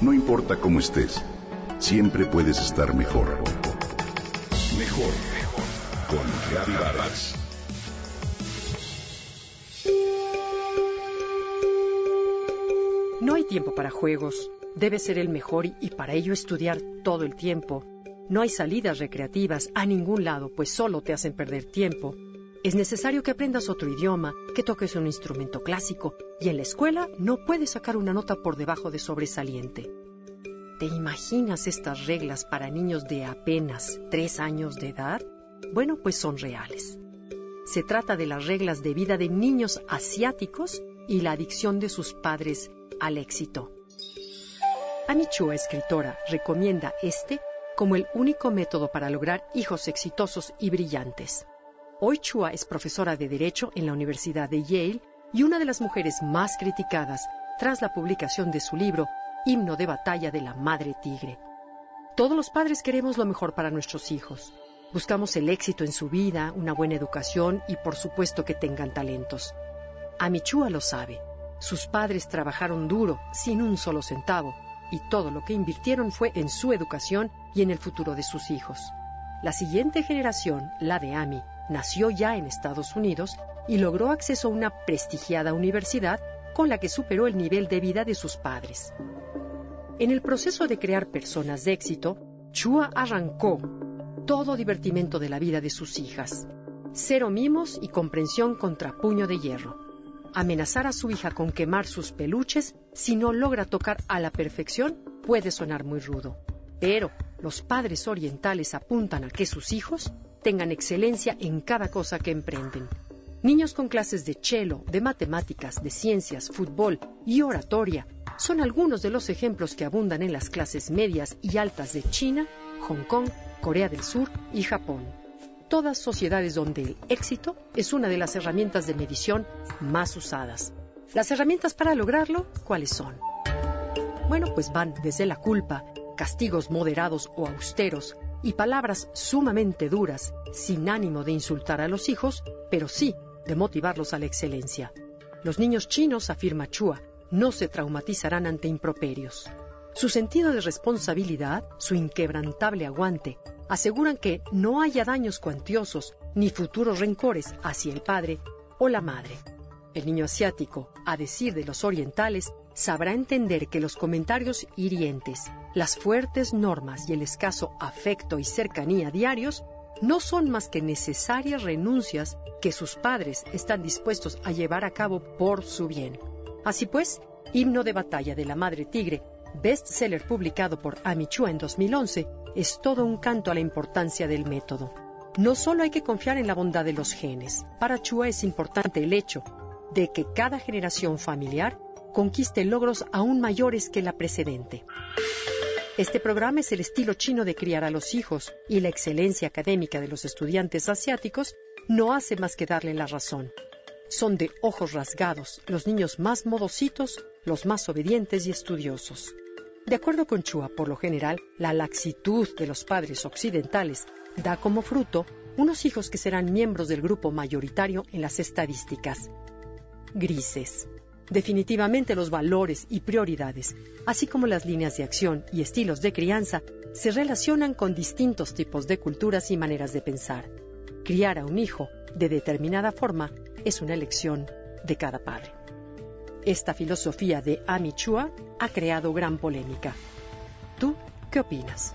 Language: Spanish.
No importa cómo estés, siempre puedes estar mejor. Mejor, mejor. Con Vargas. No hay tiempo para juegos. Debes ser el mejor y para ello estudiar todo el tiempo. No hay salidas recreativas a ningún lado, pues solo te hacen perder tiempo. Es necesario que aprendas otro idioma, que toques un instrumento clásico, y en la escuela no puedes sacar una nota por debajo de sobresaliente. ¿Te imaginas estas reglas para niños de apenas tres años de edad? Bueno, pues son reales. Se trata de las reglas de vida de niños asiáticos y la adicción de sus padres al éxito. Amy Chua, escritora, recomienda este como el único método para lograr hijos exitosos y brillantes. Hoy Chua es profesora de Derecho en la Universidad de Yale y una de las mujeres más criticadas tras la publicación de su libro himno de batalla de la madre tigre. Todos los padres queremos lo mejor para nuestros hijos. Buscamos el éxito en su vida, una buena educación y por supuesto que tengan talentos. Amichua lo sabe. Sus padres trabajaron duro, sin un solo centavo, y todo lo que invirtieron fue en su educación y en el futuro de sus hijos. La siguiente generación, la de Ami, nació ya en Estados Unidos y logró acceso a una prestigiada universidad con la que superó el nivel de vida de sus padres. En el proceso de crear personas de éxito, Chua arrancó todo divertimento de la vida de sus hijas. Cero mimos y comprensión contra puño de hierro. Amenazar a su hija con quemar sus peluches si no logra tocar a la perfección puede sonar muy rudo. Pero los padres orientales apuntan a que sus hijos tengan excelencia en cada cosa que emprenden. Niños con clases de cello, de matemáticas, de ciencias, fútbol y oratoria son algunos de los ejemplos que abundan en las clases medias y altas de China, Hong Kong, Corea del Sur y Japón. Todas sociedades donde el éxito es una de las herramientas de medición más usadas. Las herramientas para lograrlo, ¿cuáles son? Bueno, pues van desde la culpa, castigos moderados o austeros y palabras sumamente duras, sin ánimo de insultar a los hijos, pero sí de motivarlos a la excelencia. Los niños chinos, afirma Chua, no se traumatizarán ante improperios. Su sentido de responsabilidad, su inquebrantable aguante, aseguran que no haya daños cuantiosos ni futuros rencores hacia el padre o la madre. El niño asiático, a decir de los orientales, sabrá entender que los comentarios hirientes, las fuertes normas y el escaso afecto y cercanía diarios no son más que necesarias renuncias que sus padres están dispuestos a llevar a cabo por su bien. Así pues, Himno de Batalla de la Madre Tigre, bestseller publicado por Amichua en 2011, es todo un canto a la importancia del método. No solo hay que confiar en la bondad de los genes, para Chua es importante el hecho de que cada generación familiar conquiste logros aún mayores que la precedente. Este programa es el estilo chino de criar a los hijos y la excelencia académica de los estudiantes asiáticos no hace más que darle la razón son de ojos rasgados, los niños más modositos, los más obedientes y estudiosos. De acuerdo con Chua, por lo general, la laxitud de los padres occidentales da como fruto unos hijos que serán miembros del grupo mayoritario en las estadísticas. Grises. Definitivamente los valores y prioridades, así como las líneas de acción y estilos de crianza, se relacionan con distintos tipos de culturas y maneras de pensar. Criar a un hijo de determinada forma es una elección de cada padre. Esta filosofía de Amichua ha creado gran polémica. ¿Tú qué opinas?